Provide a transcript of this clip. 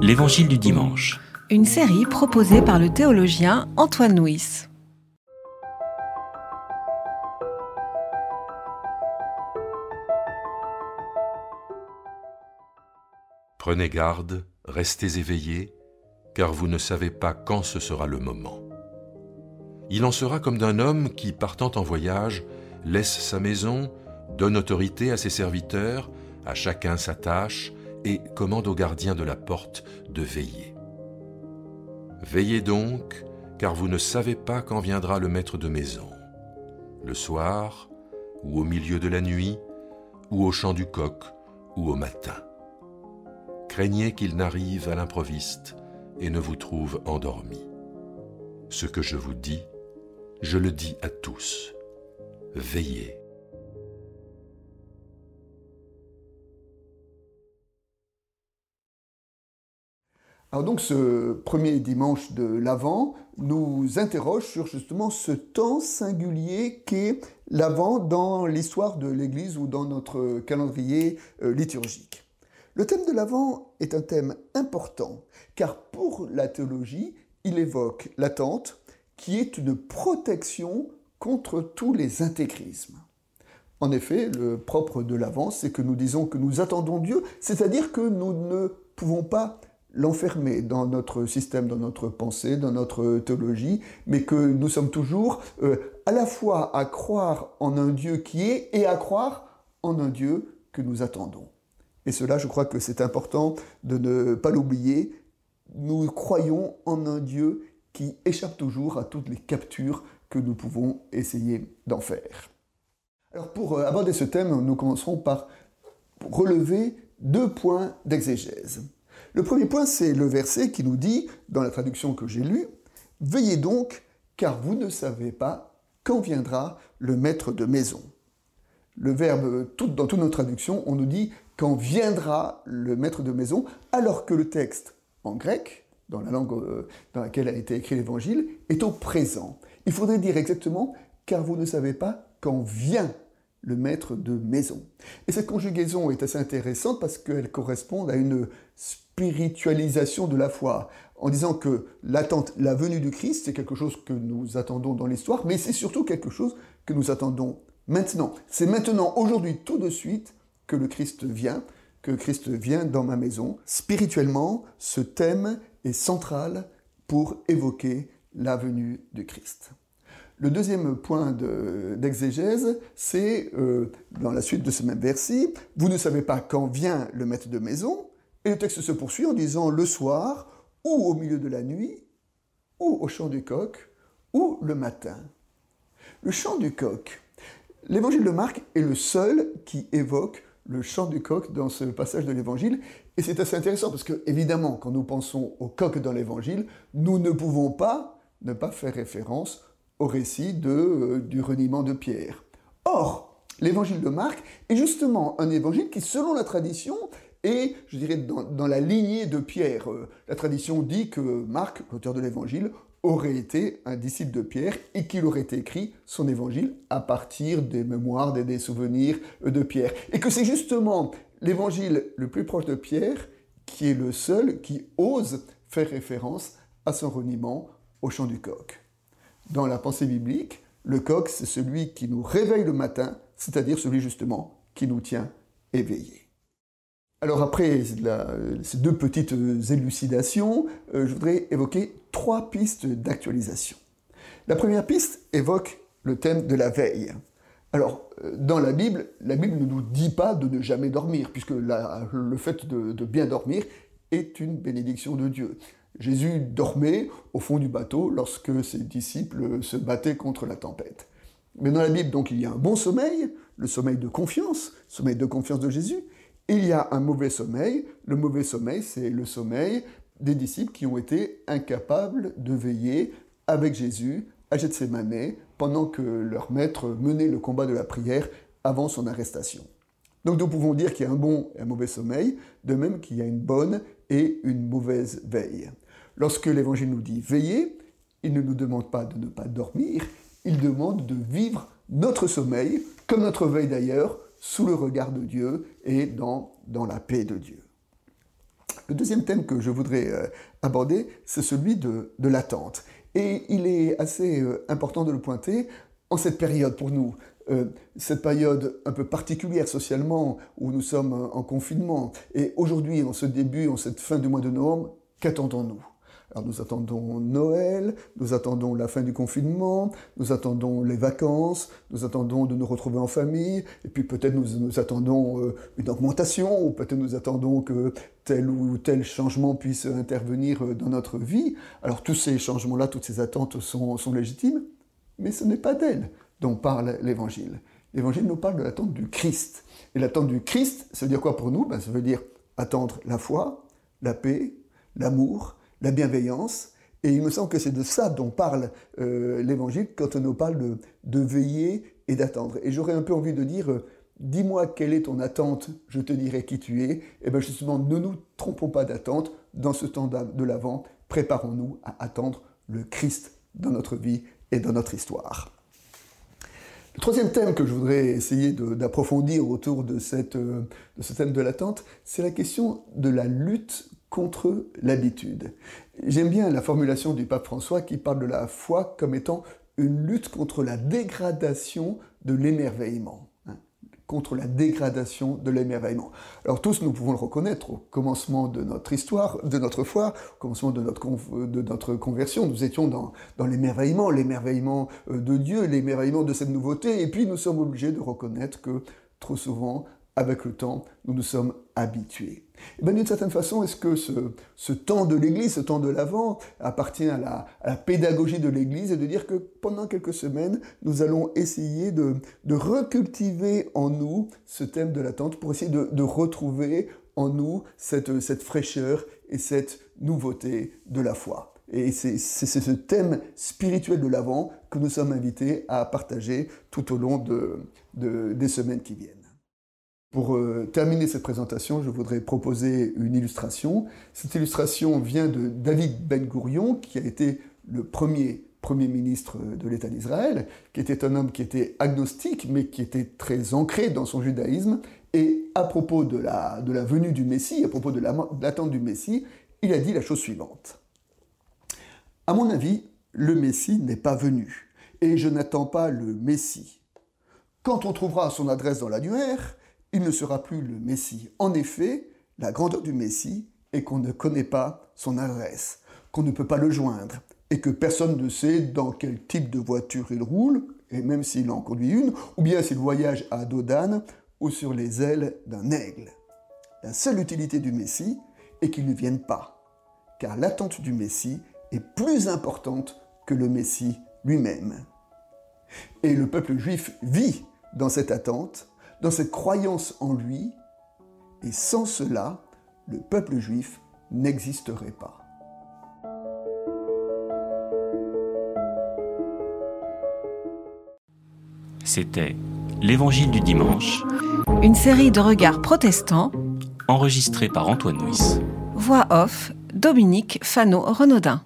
L'Évangile du dimanche. Une série proposée par le théologien Antoine Nuis. Prenez garde, restez éveillés, car vous ne savez pas quand ce sera le moment. Il en sera comme d'un homme qui, partant en voyage, laisse sa maison, donne autorité à ses serviteurs, à chacun sa tâche, et commande au gardien de la porte de veiller. Veillez donc, car vous ne savez pas quand viendra le maître de maison, le soir, ou au milieu de la nuit, ou au chant du coq, ou au matin. Craignez qu'il n'arrive à l'improviste et ne vous trouve endormi. Ce que je vous dis, je le dis à tous. Veillez. Alors donc ce premier dimanche de l'Avent nous interroge sur justement ce temps singulier qu'est l'Avent dans l'histoire de l'Église ou dans notre calendrier euh, liturgique. Le thème de l'Avent est un thème important car pour la théologie, il évoque l'attente qui est une protection contre tous les intégrismes. En effet, le propre de l'Avent, c'est que nous disons que nous attendons Dieu, c'est-à-dire que nous ne pouvons pas l'enfermer dans notre système, dans notre pensée, dans notre théologie, mais que nous sommes toujours euh, à la fois à croire en un Dieu qui est et à croire en un Dieu que nous attendons. Et cela, je crois que c'est important de ne pas l'oublier. Nous croyons en un Dieu qui échappe toujours à toutes les captures que nous pouvons essayer d'en faire. Alors pour euh, aborder ce thème, nous commencerons par relever deux points d'exégèse. Le premier point, c'est le verset qui nous dit, dans la traduction que j'ai lue, Veillez donc, car vous ne savez pas quand viendra le maître de maison. Le verbe, dans toutes nos traductions, on nous dit quand viendra le maître de maison, alors que le texte en grec, dans la langue euh, dans laquelle a été écrit l'évangile, est au présent. Il faudrait dire exactement car vous ne savez pas quand vient le maître de maison. Et cette conjugaison est assez intéressante parce qu'elle correspond à une spiritualisation de la foi, en disant que l'attente, la venue du Christ, c'est quelque chose que nous attendons dans l'histoire, mais c'est surtout quelque chose que nous attendons maintenant. C'est maintenant, aujourd'hui, tout de suite, que le Christ vient, que Christ vient dans ma maison. Spirituellement, ce thème est central pour évoquer la venue du Christ. Le deuxième point d'exégèse, c'est euh, dans la suite de ce même verset, vous ne savez pas quand vient le maître de maison, et le texte se poursuit en disant le soir, ou au milieu de la nuit, ou au chant du coq, ou le matin. Le chant du coq. L'évangile de Marc est le seul qui évoque le chant du coq dans ce passage de l'évangile. Et c'est assez intéressant parce que, évidemment, quand nous pensons au coq dans l'évangile, nous ne pouvons pas ne pas faire référence au récit de, euh, du reniement de Pierre. Or, l'évangile de Marc est justement un évangile qui, selon la tradition, et je dirais dans, la lignée de Pierre. Euh, la tradition dit que Marc, l'auteur de l'évangile, aurait été un disciple de Pierre et qu'il aurait écrit son évangile à partir des mémoires, des, des souvenirs de Pierre. Et que c'est justement l'évangile le plus proche de Pierre qui est le seul qui ose faire référence à son reniement au chant du coq. Dans la pensée biblique, le coq, c'est celui qui nous réveille le matin, c'est-à-dire celui justement qui nous tient éveillés. Alors après ces deux petites élucidations, euh, je voudrais évoquer trois pistes d'actualisation. La première piste évoque le thème de la veille. Alors, euh, dans la Bible, la Bible ne nous dit pas de ne jamais dormir, puisque le fait de, de, bien dormir est une bénédiction de Dieu. Jésus dormait au fond du bateau lorsque ses disciples se battaient contre la tempête. Mais dans la Bible, donc, il y a un bon sommeil, le sommeil de confiance, le sommeil de confiance de Jésus, il y a un mauvais sommeil. Le mauvais sommeil, c'est le sommeil des disciples qui ont été incapables de veiller avec Jésus à Gethsemane pendant que leur maître menait le combat de la prière avant son arrestation. Donc nous pouvons dire qu'il y a un bon et un mauvais sommeil, de même qu'il y a une bonne et une mauvaise veille. Lorsque l'Évangile nous dit veiller, il ne nous demande pas de ne pas dormir, il demande de vivre notre sommeil, comme notre veille d'ailleurs, sous le regard de Dieu et dans, dans la paix de Dieu. Le deuxième thème que je voudrais euh, aborder, c'est celui de, l'attente. Et il est assez euh, important de le pointer en cette période pour nous, euh, cette période un peu particulière socialement où nous sommes en confinement. Et aujourd'hui, en ce début, en cette fin du mois de novembre, qu'attendons-nous? Alors nous attendons Noël, nous attendons la fin du confinement, nous attendons les vacances, nous attendons de nous retrouver en famille, et puis peut-être nous, attendons euh, une augmentation, ou peut-être nous attendons que tel ou tel changement puisse intervenir euh, dans notre vie. Alors tous ces changements-là, toutes ces attentes sont, légitimes, mais ce n'est pas d'elle dont parle l'Évangile. L'Évangile nous parle de l'attente du Christ. Et l'attente du Christ, ça veut dire quoi pour nous? Ben, Ça veut dire attendre la foi, la paix, l'amour, la bienveillance. Et il me semble que c'est de ça dont parle euh, l'Évangile quand on nous parle de, veiller et d'attendre. Et j'aurais un peu envie de dire, euh, dis-moi quelle est ton attente, je te dirai qui tu es. Et eh bien justement, ne nous trompons pas d'attente. Dans ce temps de l'Avent, préparons-nous à attendre le Christ dans notre vie et dans notre histoire. Le troisième thème que je voudrais essayer d'approfondir autour de, cette, euh, de ce thème de l'attente, c'est la question de la lutte contre l'habitude. J'aime bien la formulation du pape François qui parle de la foi comme étant une lutte contre la dégradation de l'émerveillement. Hein, contre la dégradation de l'émerveillement. Alors tous, nous pouvons le reconnaître, au commencement de notre histoire, de notre foi, au commencement de notre, conversion, nous étions dans, dans l'émerveillement, l'émerveillement euh, de Dieu, l'émerveillement de cette nouveauté, et puis nous sommes obligés de reconnaître que trop souvent, avec le temps, nous nous sommes habitués. Bien, d'une certaine façon, est-ce que ce, temps de l'Église, ce temps de l'Avent, appartient à la, pédagogie de l'Église et de dire que pendant quelques semaines, nous allons essayer de, recultiver en nous ce thème de l'attente pour essayer de, retrouver en nous cette, fraîcheur et cette nouveauté de la foi. Et c'est ce thème spirituel de l'Avent que nous sommes invités à partager tout au long de, des semaines qui viennent. Pour euh, terminer cette présentation, je voudrais proposer une illustration. Cette illustration vient de David Ben Gourion, qui a été le premier Premier ministre de l'État d'Israël, qui était un homme qui était agnostique, mais qui était très ancré dans son judaïsme. Et à propos de la, de la venue du Messie, à propos de l'attente du Messie, il a dit la chose suivante. À mon avis, le Messie n'est pas venu, et je n'attends pas le Messie. Quand on trouvera son adresse dans l'annuaire, il ne sera plus le Messie. En effet, la grandeur du Messie est qu'on ne connaît pas son adresse, qu'on ne peut pas le joindre, et que personne ne sait dans quel type de voiture il roule, et même s'il en conduit une, ou bien s'il voyage à dos d'âne ou sur les ailes d'un aigle. La seule utilité du Messie est qu'il ne vienne pas, car l'attente du Messie est plus importante que le Messie lui-même. Et le peuple juif vit dans cette attente, dans cette croyance en lui, et sans cela, le peuple juif n'existerait pas. C'était l'Évangile du dimanche, une série de regards protestants, enregistrée par Antoine Nuis. Voix off, Dominique Fano-Renaudin.